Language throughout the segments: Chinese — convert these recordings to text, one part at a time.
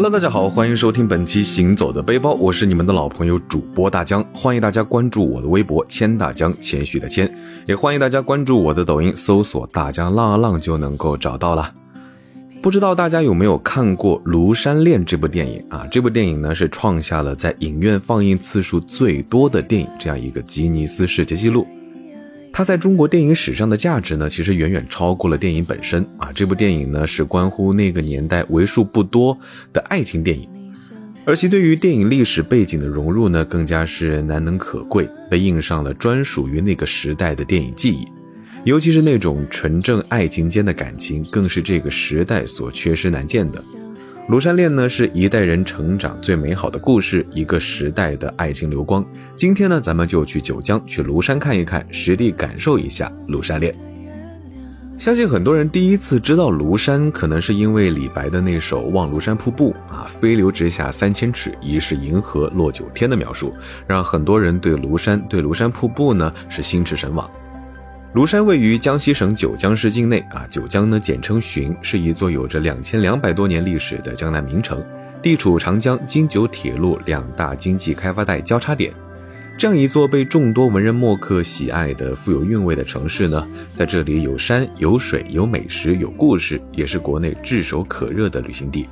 Hello，大家好，欢迎收听本期《行走的背包》，我是你们的老朋友主播大江，欢迎大家关注我的微博“谦大江”，谦虚的谦，也欢迎大家关注我的抖音，搜索“大江浪啊浪”就能够找到了。不知道大家有没有看过《庐山恋》这部电影啊？这部电影呢是创下了在影院放映次数最多的电影这样一个吉尼斯世界纪录。它在中国电影史上的价值呢，其实远远超过了电影本身啊！这部电影呢，是关乎那个年代为数不多的爱情电影，而其对于电影历史背景的融入呢，更加是难能可贵，被印上了专属于那个时代的电影记忆。尤其是那种纯正爱情间的感情，更是这个时代所缺失难见的。庐山恋呢，是一代人成长最美好的故事，一个时代的爱情流光。今天呢，咱们就去九江，去庐山看一看，实地感受一下庐山恋。相信很多人第一次知道庐山，可能是因为李白的那首《望庐山瀑布》啊，“飞流直下三千尺，疑是银河落九天”的描述，让很多人对庐山、对庐山瀑布呢是心驰神往。庐山位于江西省九江市境内啊，九江呢简称浔，是一座有着两千两百多年历史的江南名城，地处长江、京九铁路两大经济开发带交叉点。这样一座被众多文人墨客喜爱的富有韵味的城市呢，在这里有山有水有美食有故事，也是国内炙手可热的旅行地。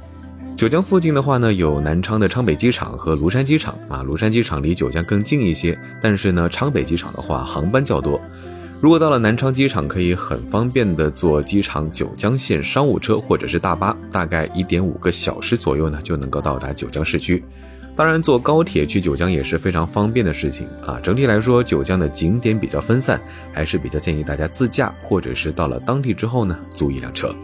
九江附近的话呢，有南昌的昌北机场和庐山机场啊，庐山机场离九江更近一些，但是呢，昌北机场的话航班较多。如果到了南昌机场，可以很方便的坐机场九江线商务车或者是大巴，大概一点五个小时左右呢，就能够到达九江市区。当然，坐高铁去九江也是非常方便的事情啊。整体来说，九江的景点比较分散，还是比较建议大家自驾，或者是到了当地之后呢，租一辆车。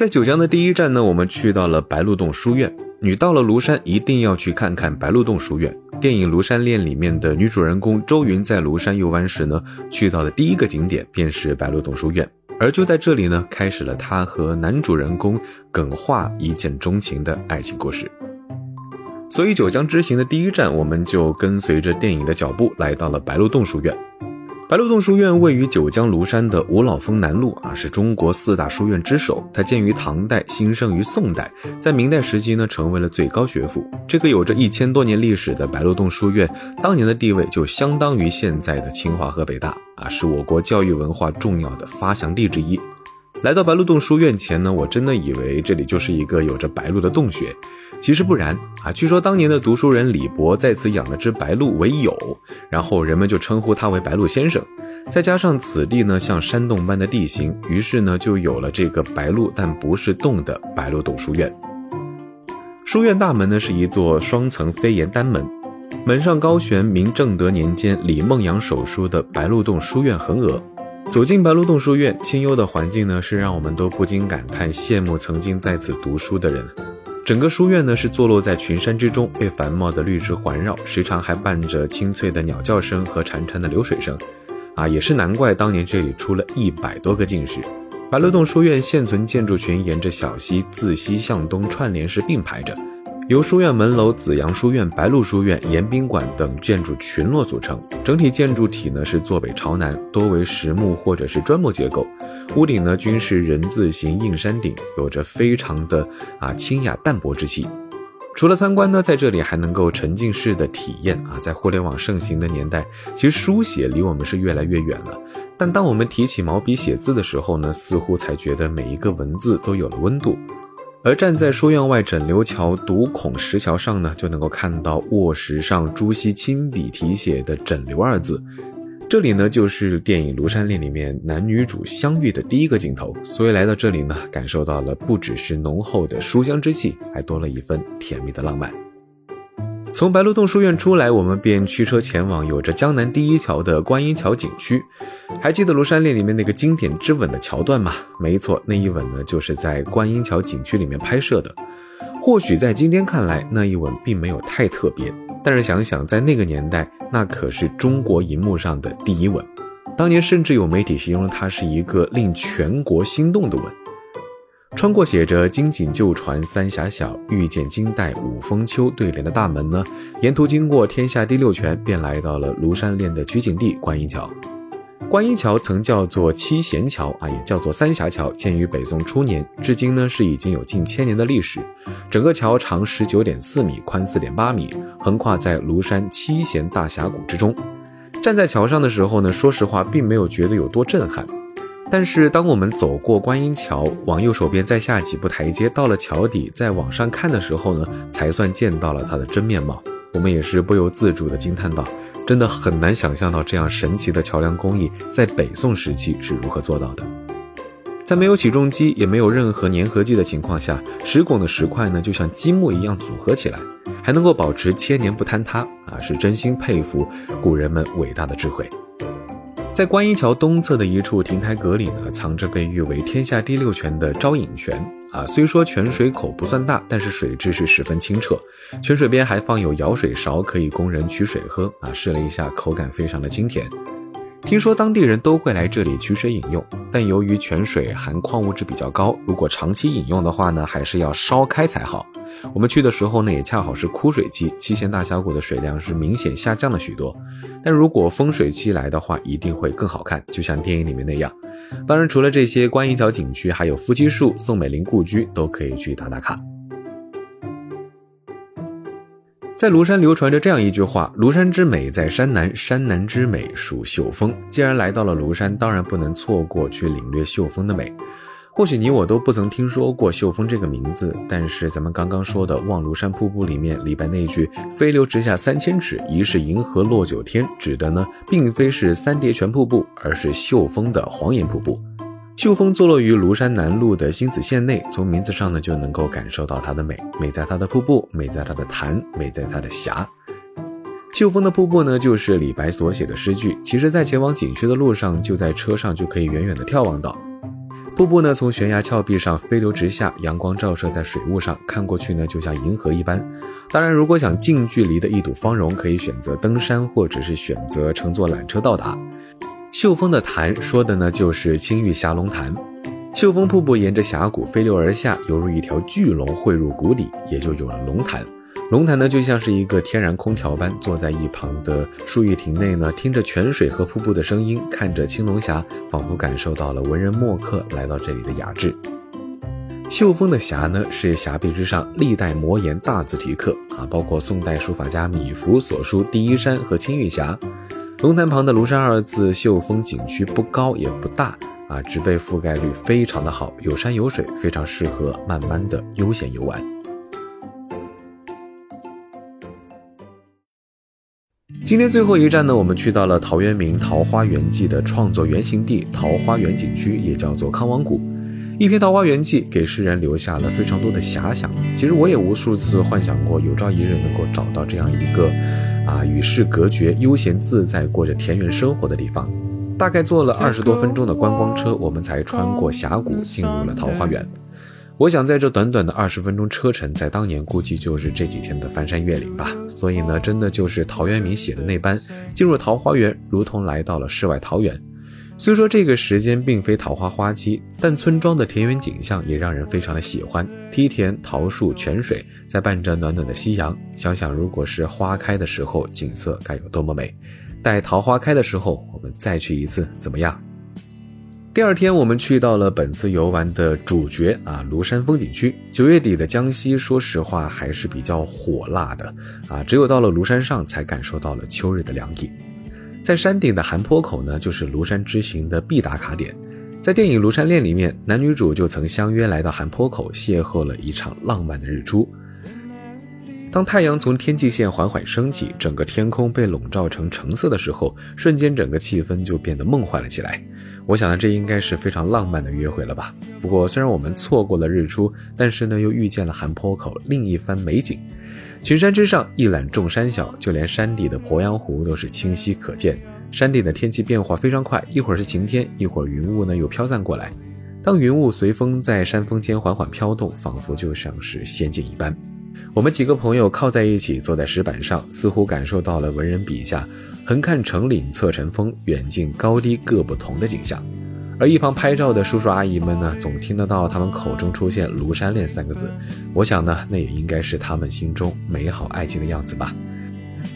在九江的第一站呢，我们去到了白鹿洞书院。你到了庐山，一定要去看看白鹿洞书院。电影《庐山恋》里面的女主人公周云在庐山游玩时呢，去到的第一个景点便是白鹿洞书院，而就在这里呢，开始了她和男主人公耿化一见钟情的爱情故事。所以九江之行的第一站，我们就跟随着电影的脚步，来到了白鹿洞书院。白鹿洞书院位于九江庐山的五老峰南麓啊，是中国四大书院之首。它建于唐代，兴盛于宋代，在明代时期呢，成为了最高学府。这个有着一千多年历史的白鹿洞书院，当年的地位就相当于现在的清华和北大啊，是我国教育文化重要的发祥地之一。来到白鹿洞书院前呢，我真的以为这里就是一个有着白鹿的洞穴，其实不然啊。据说当年的读书人李博在此养了只白鹿为友，然后人们就称呼他为白鹿先生。再加上此地呢像山洞般的地形，于是呢就有了这个白鹿但不是洞的白鹿洞书院。书院大门呢是一座双层飞檐单门，门上高悬明正德年间李梦阳手书的“白鹿洞书院”横额。走进白鹿洞书院，清幽的环境呢，是让我们都不禁感叹羡慕曾经在此读书的人。整个书院呢，是坐落在群山之中，被繁茂的绿植环绕，时常还伴着清脆的鸟叫声和潺潺的流水声。啊，也是难怪当年这里出了一百多个进士。白鹿洞书院现存建筑群沿着小溪自西向东串联式并排着。由书院门楼、紫阳书院、白鹿书院、延宾馆等建筑群落组成，整体建筑体呢是坐北朝南，多为实木或者是砖木结构，屋顶呢均是人字形硬山顶，有着非常的啊清雅淡泊之气。除了参观呢，在这里还能够沉浸式的体验啊，在互联网盛行的年代，其实书写离我们是越来越远了，但当我们提起毛笔写字的时候呢，似乎才觉得每一个文字都有了温度。而站在书院外枕流桥独孔石桥上呢，就能够看到卧石上朱熹亲笔题写的“枕流”二字。这里呢，就是电影《庐山恋》里面男女主相遇的第一个镜头。所以来到这里呢，感受到了不只是浓厚的书香之气，还多了一份甜蜜的浪漫。从白鹿洞书院出来，我们便驱车前往有着“江南第一桥”的观音桥景区。还记得《庐山恋》里面那个经典之吻的桥段吗？没错，那一吻呢，就是在观音桥景区里面拍摄的。或许在今天看来，那一吻并没有太特别，但是想想在那个年代，那可是中国银幕上的第一吻。当年甚至有媒体形容它是一个令全国心动的吻。穿过写着“金井旧船三峡小，遇见金代五峰秋”对联的大门呢，沿途经过天下第六泉，便来到了庐山恋的取景地观音桥。观音桥曾叫做七贤桥啊，也叫做三峡桥，建于北宋初年，至今呢是已经有近千年的历史。整个桥长十九点四米，宽四点八米，横跨在庐山七贤大峡谷之中。站在桥上的时候呢，说实话并没有觉得有多震撼。但是当我们走过观音桥，往右手边再下几步台阶，到了桥底，再往上看的时候呢，才算见到了它的真面貌。我们也是不由自主地惊叹道。真的很难想象到这样神奇的桥梁工艺在北宋时期是如何做到的。在没有起重机也没有任何粘合剂的情况下，石拱的石块呢就像积木一样组合起来，还能够保持千年不坍塌啊！是真心佩服古人们伟大的智慧。在观音桥东侧的一处亭台阁里呢，藏着被誉为天下第六泉的招引泉啊。虽说泉水口不算大，但是水质是十分清澈。泉水边还放有舀水勺，可以供人取水喝啊。试了一下，口感非常的清甜。听说当地人都会来这里取水饮用，但由于泉水含矿物质比较高，如果长期饮用的话呢，还是要烧开才好。我们去的时候呢，也恰好是枯水期，七贤大峡谷的水量是明显下降了许多。但如果丰水期来的话，一定会更好看，就像电影里面那样。当然，除了这些观音桥景区，还有夫妻树、宋美龄故居都可以去打打卡。在庐山流传着这样一句话：“庐山之美在山南，山南之美属秀峰。”既然来到了庐山，当然不能错过去领略秀峰的美。或许你我都不曾听说过秀峰这个名字，但是咱们刚刚说的《望庐山瀑布》里面李白那句“飞流直下三千尺，疑是银河落九天”，指的呢，并非是三叠泉瀑布，而是秀峰的黄岩瀑布。秀峰坐落于庐山南麓的星子县内，从名字上呢就能够感受到它的美，美在它的瀑布，美在它的潭，美在它的峡。秀峰的瀑布呢，就是李白所写的诗句，其实，在前往景区的路上，就在车上就可以远远的眺望到。瀑布呢，从悬崖峭壁上飞流直下，阳光照射在水雾上，看过去呢，就像银河一般。当然，如果想近距离的一睹芳容，可以选择登山，或者是选择乘坐缆车到达。秀峰的潭，说的呢就是青玉峡龙潭。秀峰瀑布沿着峡谷飞流而下，犹如一条巨龙汇入谷底，也就有了龙潭。龙潭呢，就像是一个天然空调般，坐在一旁的树玉亭内呢，听着泉水和瀑布的声音，看着青龙峡，仿佛感受到了文人墨客来到这里的雅致。秀峰的峡呢，是峡壁之上历代摩岩大字题刻啊，包括宋代书法家米芾所书第一山和青玉峡。龙潭旁的庐山二字，秀峰景区不高也不大啊，植被覆盖率非常的好，有山有水，非常适合慢慢的悠闲游玩。今天最后一站呢，我们去到了陶渊明《桃花源记》的创作原型地桃花源景区，也叫做康王谷。一篇《桃花源记》给诗人留下了非常多的遐想。其实我也无数次幻想过，有朝一日能够找到这样一个，啊，与世隔绝、悠闲自在、过着田园生活的地方。大概坐了二十多分钟的观光车，我们才穿过峡谷，进入了桃花源。我想在这短短的二十分钟车程，在当年估计就是这几天的翻山越岭吧。所以呢，真的就是陶渊明写的那般，进入桃花源，如同来到了世外桃源。虽说这个时间并非桃花花期，但村庄的田园景象也让人非常的喜欢。梯田、桃树、泉水，在伴着暖暖的夕阳，想想如果是花开的时候，景色该有多么美。待桃花开的时候，我们再去一次，怎么样？第二天，我们去到了本次游玩的主角啊，庐山风景区。九月底的江西，说实话还是比较火辣的啊，只有到了庐山上，才感受到了秋日的凉意。在山顶的含坡口呢，就是庐山之行的必打卡点。在电影《庐山恋》里面，男女主就曾相约来到含坡口，邂逅了一场浪漫的日出。当太阳从天际线缓缓升起，整个天空被笼罩成橙色的时候，瞬间整个气氛就变得梦幻了起来。我想呢，这应该是非常浪漫的约会了吧。不过，虽然我们错过了日出，但是呢，又遇见了寒坡口另一番美景。群山之上一览众山小，就连山底的鄱阳湖都是清晰可见。山顶的天气变化非常快，一会儿是晴天，一会儿云雾呢又飘散过来。当云雾随风在山峰间缓缓飘动，仿佛就像是仙境一般。我们几个朋友靠在一起，坐在石板上，似乎感受到了文人笔下“横看成岭侧成峰，远近高低各不同”的景象。而一旁拍照的叔叔阿姨们呢，总听得到他们口中出现“庐山恋”三个字。我想呢，那也应该是他们心中美好爱情的样子吧。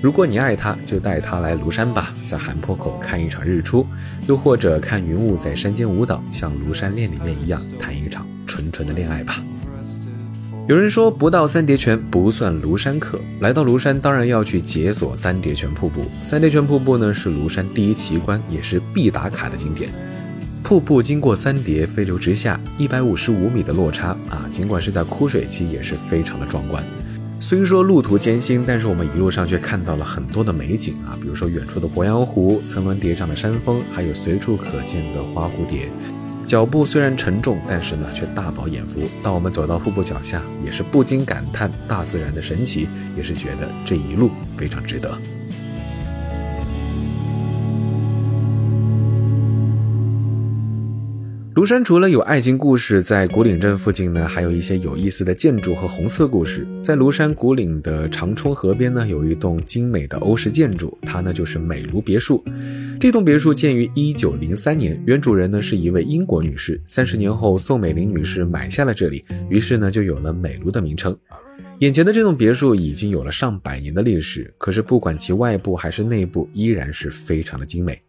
如果你爱他，就带他来庐山吧，在含坡口看一场日出，又或者看云雾在山间舞蹈，像《庐山恋》里面一样谈一场纯纯的恋爱吧。有人说不到三叠泉不算庐山客，来到庐山当然要去解锁三叠泉瀑布。三叠泉瀑布呢是庐山第一奇观，也是必打卡的景点。瀑布经过三叠飞流直下，一百五十五米的落差啊，尽管是在枯水期，也是非常的壮观。虽说路途艰辛，但是我们一路上却看到了很多的美景啊，比如说远处的鄱阳湖、层峦叠嶂的山峰，还有随处可见的花蝴蝶。脚步虽然沉重，但是呢却大饱眼福。当我们走到瀑布脚下，也是不禁感叹大自然的神奇，也是觉得这一路非常值得。庐山除了有爱情故事，在古岭镇附近呢，还有一些有意思的建筑和红色故事。在庐山古岭的长冲河边呢，有一栋精美的欧式建筑，它呢就是美庐别墅。这栋别墅建于一九零三年，原主人呢是一位英国女士。三十年后，宋美龄女士买下了这里，于是呢就有了美庐的名称。眼前的这栋别墅已经有了上百年的历史，可是不管其外部还是内部，依然是非常的精美。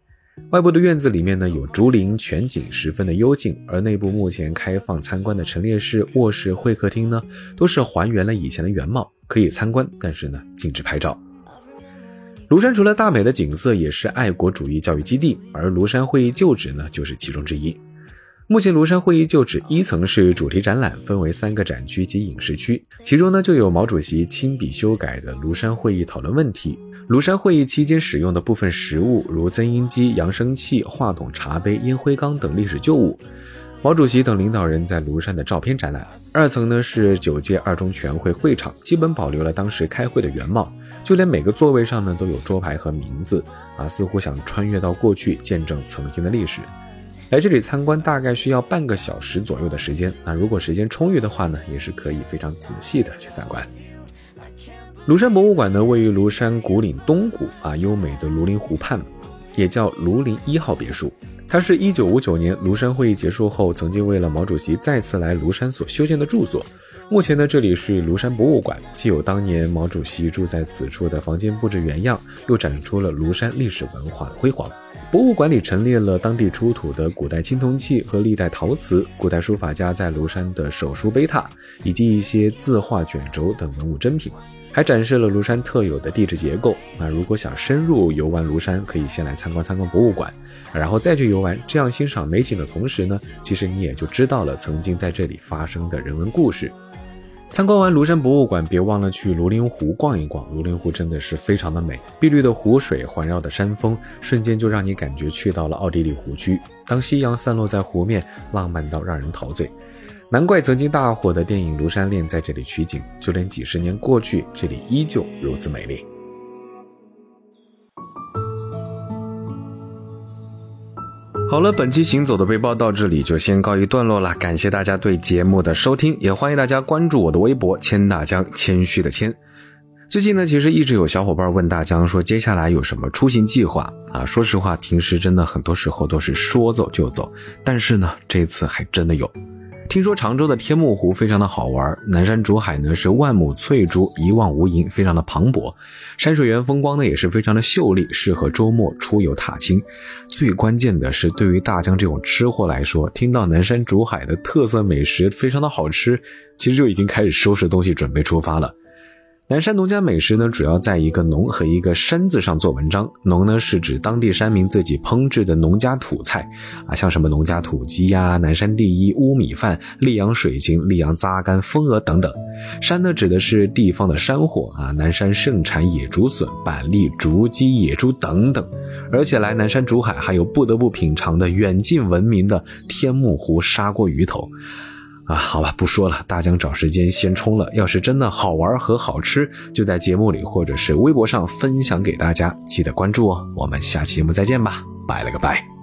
外部的院子里面呢有竹林，全景十分的幽静，而内部目前开放参观的陈列室、卧室、会客厅呢，都是还原了以前的原貌，可以参观，但是呢禁止拍照。庐山除了大美的景色，也是爱国主义教育基地，而庐山会议旧址呢就是其中之一。目前庐山会议旧址一层是主题展览，分为三个展区及影视区，其中呢就有毛主席亲笔修改的庐山会议讨论问题。庐山会议期间使用的部分实物，如增音机、扬声器、话筒、茶杯、烟灰缸等历史旧物；毛主席等领导人在庐山的照片展览。二层呢是九届二中全会会场，基本保留了当时开会的原貌，就连每个座位上呢都有桌牌和名字，啊，似乎想穿越到过去，见证曾经的历史。来这里参观大概需要半个小时左右的时间，那如果时间充裕的话呢，也是可以非常仔细的去参观。庐山博物馆呢，位于庐山古岭东谷啊，优美的庐陵湖畔，也叫庐陵一号别墅。它是一九五九年庐山会议结束后，曾经为了毛主席再次来庐山所修建的住所。目前呢，这里是庐山博物馆，既有当年毛主席住在此处的房间布置原样，又展出了庐山历史文化的辉煌。博物馆里陈列了当地出土的古代青铜器和历代陶瓷、古代书法家在庐山的手书碑拓，以及一些字画卷轴等文物珍品。还展示了庐山特有的地质结构。那如果想深入游玩庐山，可以先来参观参观博物馆，然后再去游玩。这样欣赏美景的同时呢，其实你也就知道了曾经在这里发生的人文故事。参观完庐山博物馆，别忘了去庐陵湖逛一逛。庐陵湖真的是非常的美，碧绿的湖水环绕的山峰，瞬间就让你感觉去到了奥地利湖区。当夕阳散落在湖面，浪漫到让人陶醉。难怪曾经大火的电影《庐山恋》在这里取景，就连几十年过去，这里依旧如此美丽。好了，本期行走的背包到这里就先告一段落了，感谢大家对节目的收听，也欢迎大家关注我的微博“千大江”，谦虚的谦。最近呢，其实一直有小伙伴问大江说，接下来有什么出行计划啊？说实话，平时真的很多时候都是说走就走，但是呢，这次还真的有。听说常州的天目湖非常的好玩，南山竹海呢是万亩翠竹，一望无垠，非常的磅礴。山水园风光呢也是非常的秀丽，适合周末出游踏青。最关键的是，对于大江这种吃货来说，听到南山竹海的特色美食非常的好吃，其实就已经开始收拾东西准备出发了。南山农家美食呢，主要在一个“农”和一个“山”字上做文章。农呢是指当地山民自己烹制的农家土菜，啊，像什么农家土鸡呀、南山第一乌米饭、溧阳水晶、溧阳扎干、风鹅等等。山呢指的是地方的山货啊，南山盛产野竹笋、板栗、竹鸡、野猪等等。而且来南山竹海还有不得不品尝的远近闻名的天目湖砂锅鱼头。啊，好吧，不说了，大江找时间先冲了。要是真的好玩和好吃，就在节目里或者是微博上分享给大家，记得关注哦。我们下期节目再见吧，拜了个拜。